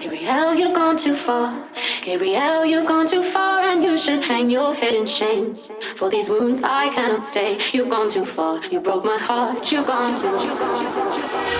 Gabrielle, you've gone too far. Gabrielle, you've gone too far, and you should hang your head in shame. For these wounds I cannot stay. You've gone too far. You broke my heart. You've gone too far.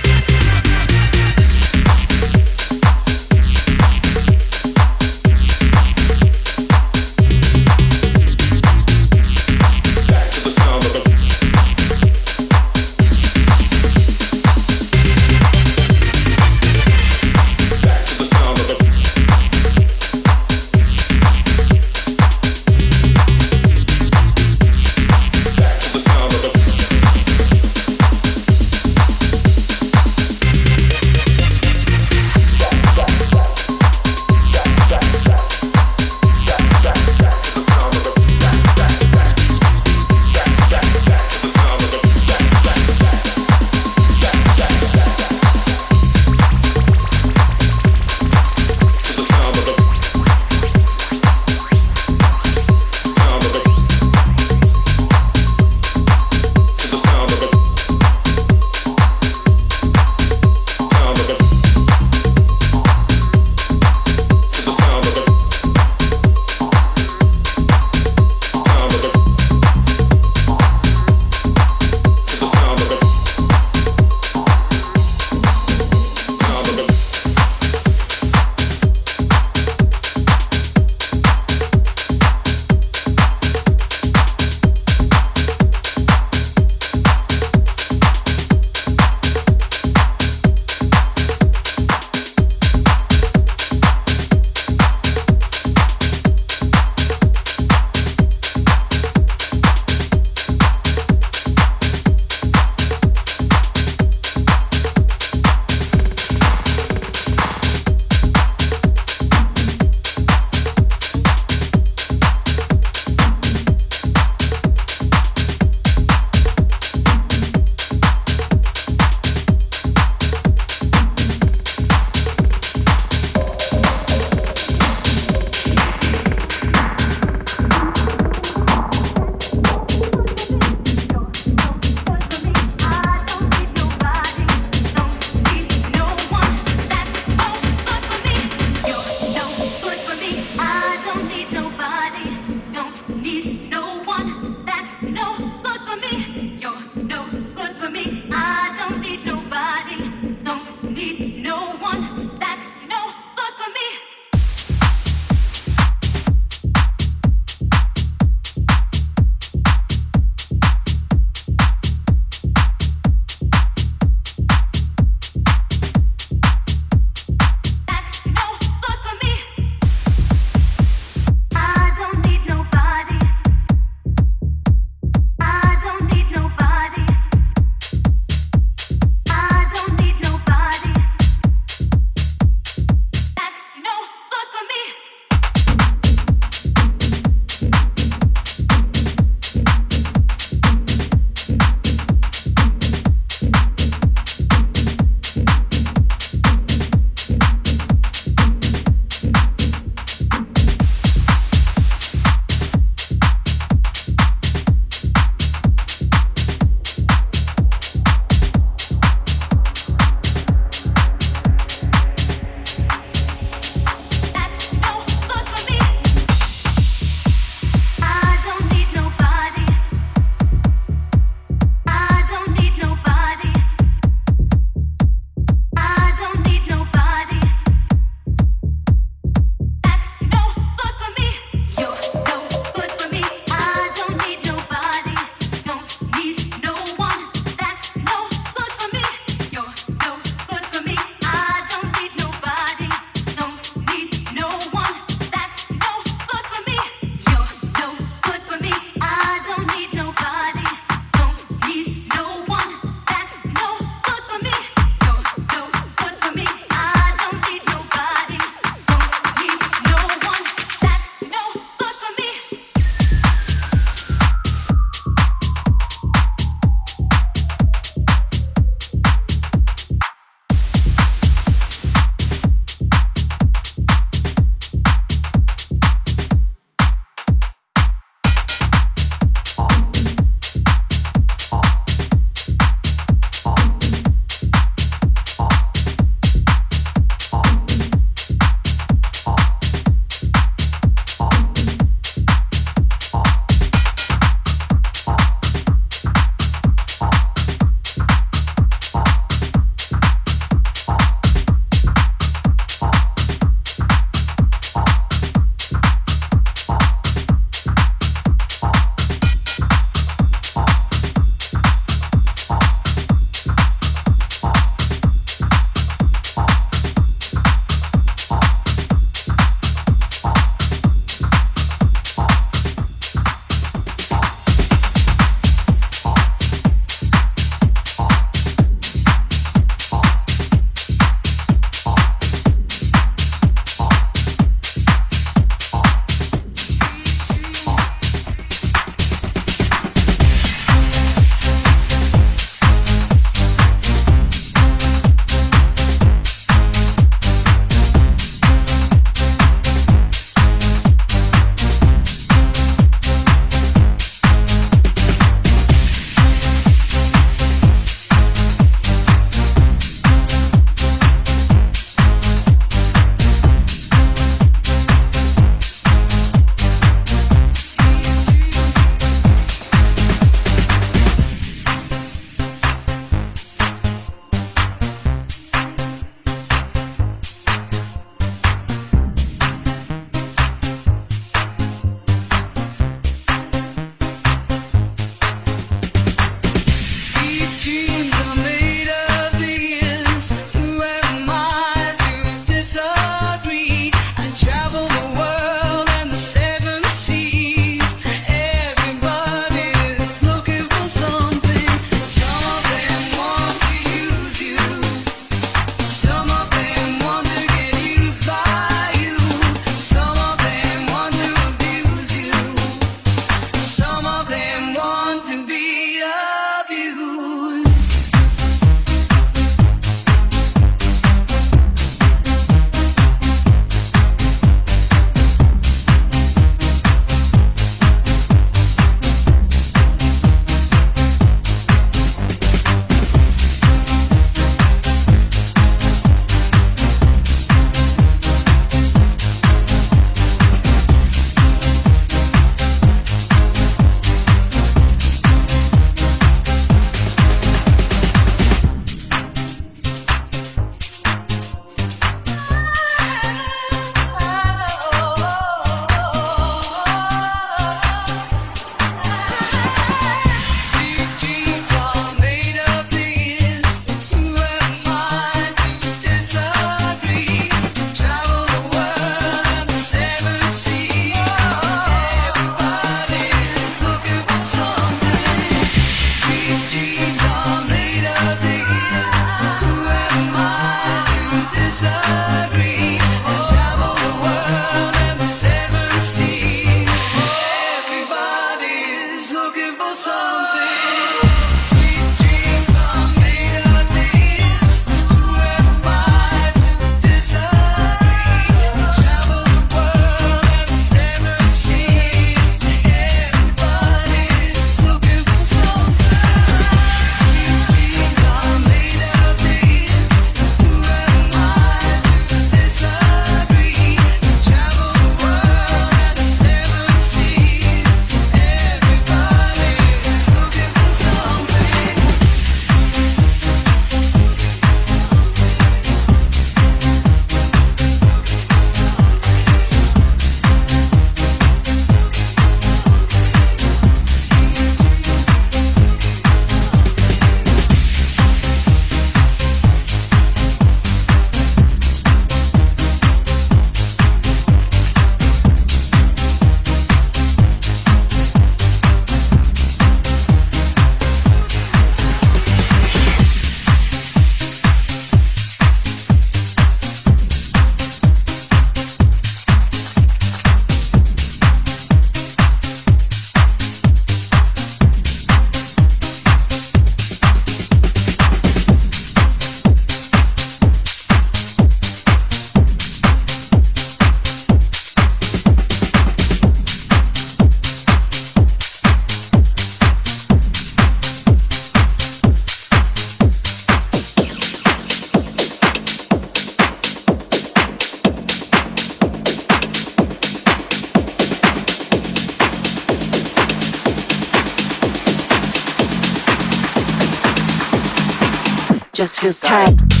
Just feels tight.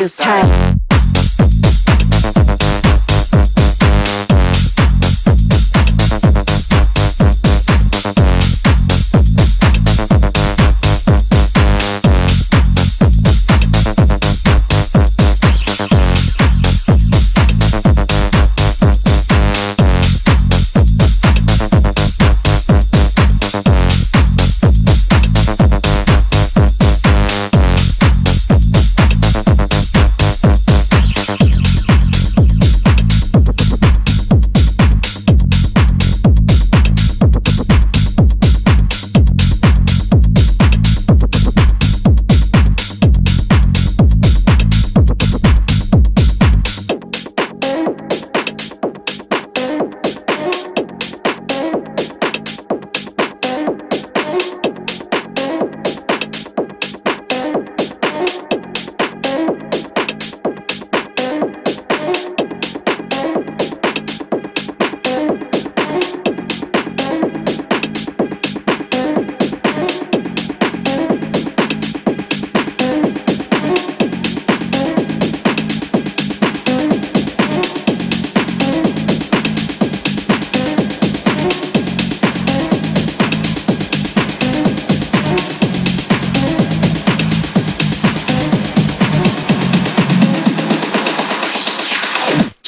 this time.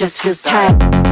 Just feels tight.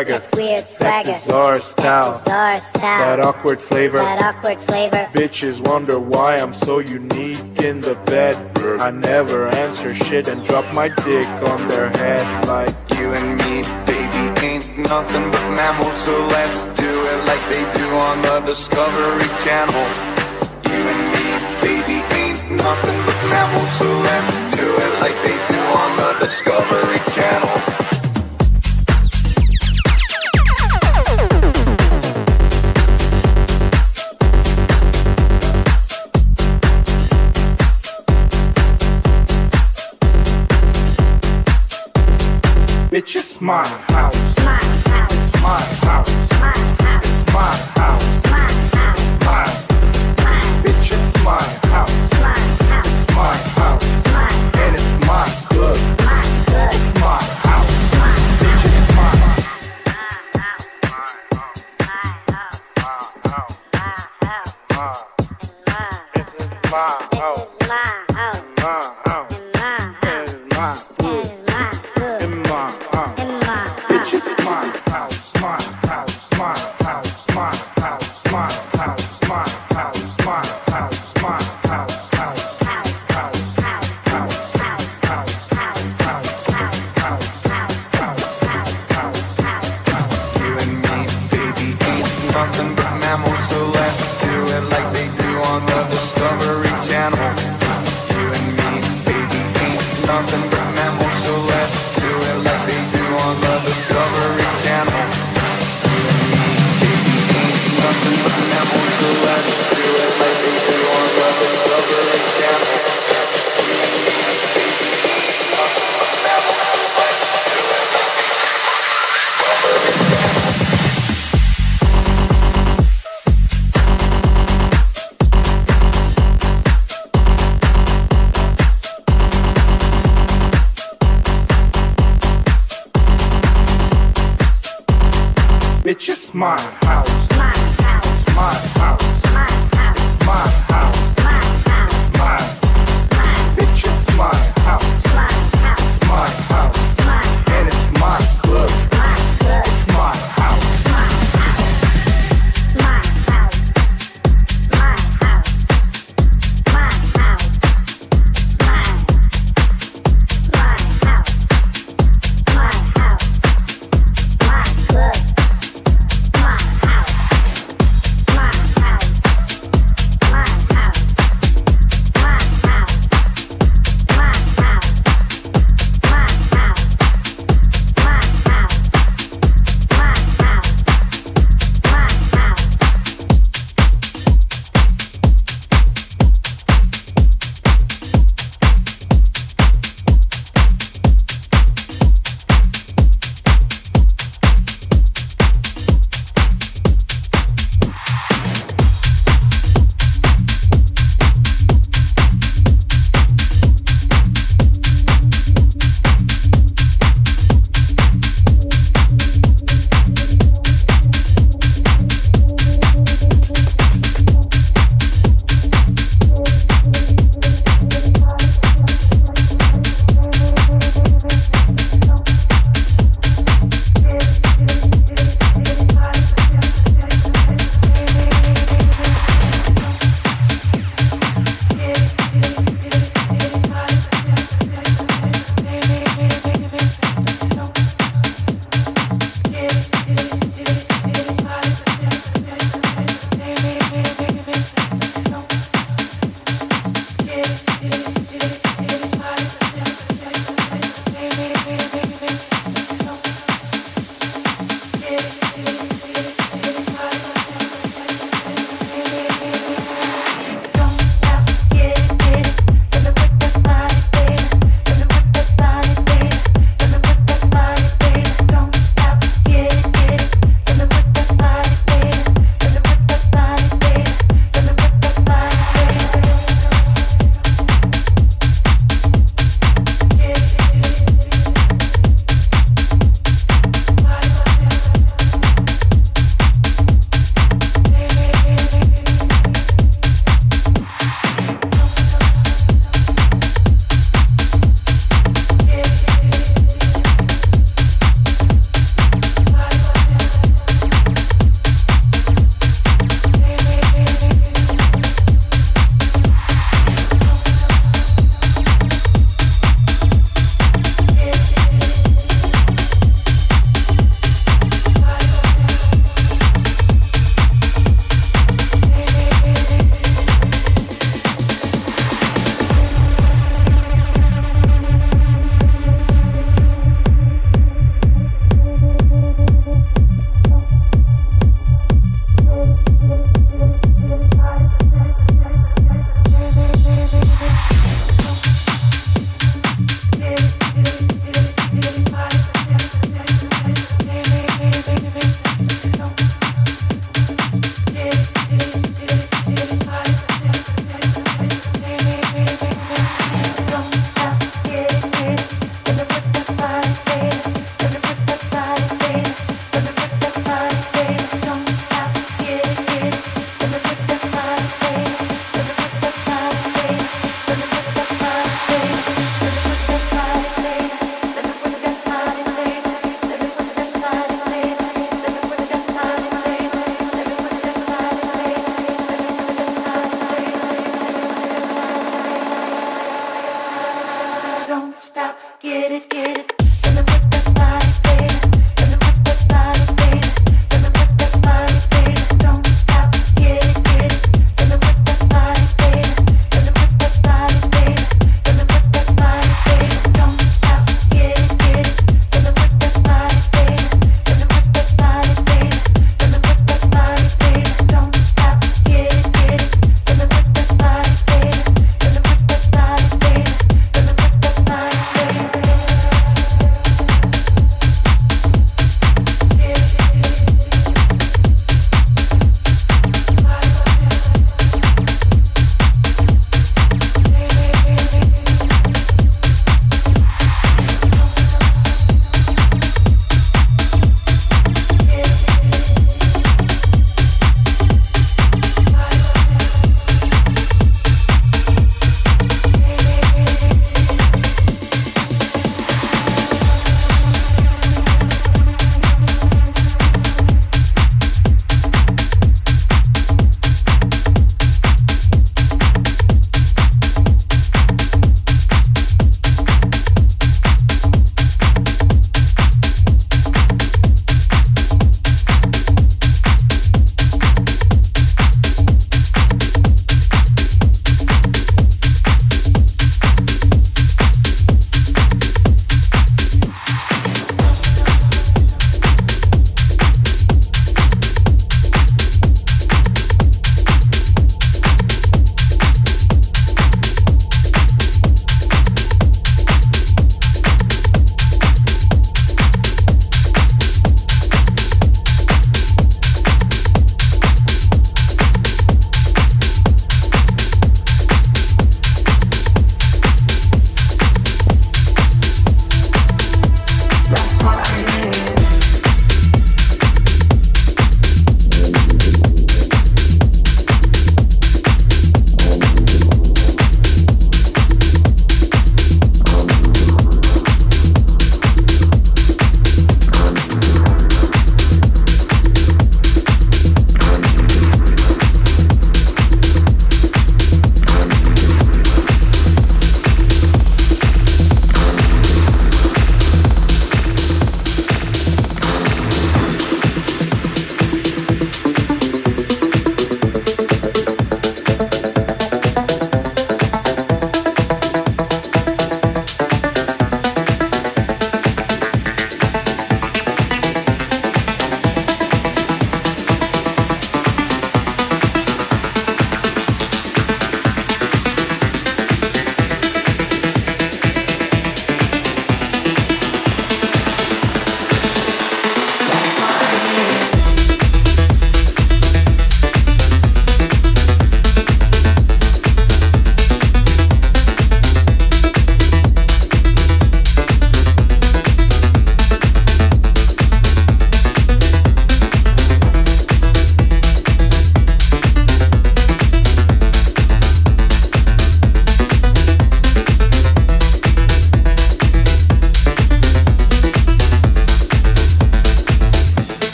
Just awkward flavor. Bitches wonder why I'm so unique in the bed. I never answer shit and drop my dick on their head like you and me, baby, ain't nothing but mammals. So let's do it like they do on the Discovery Channel. You and me, baby, ain't nothing but mammals. So let's do it like they do on the Discovery Channel. Bitch,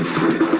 That's all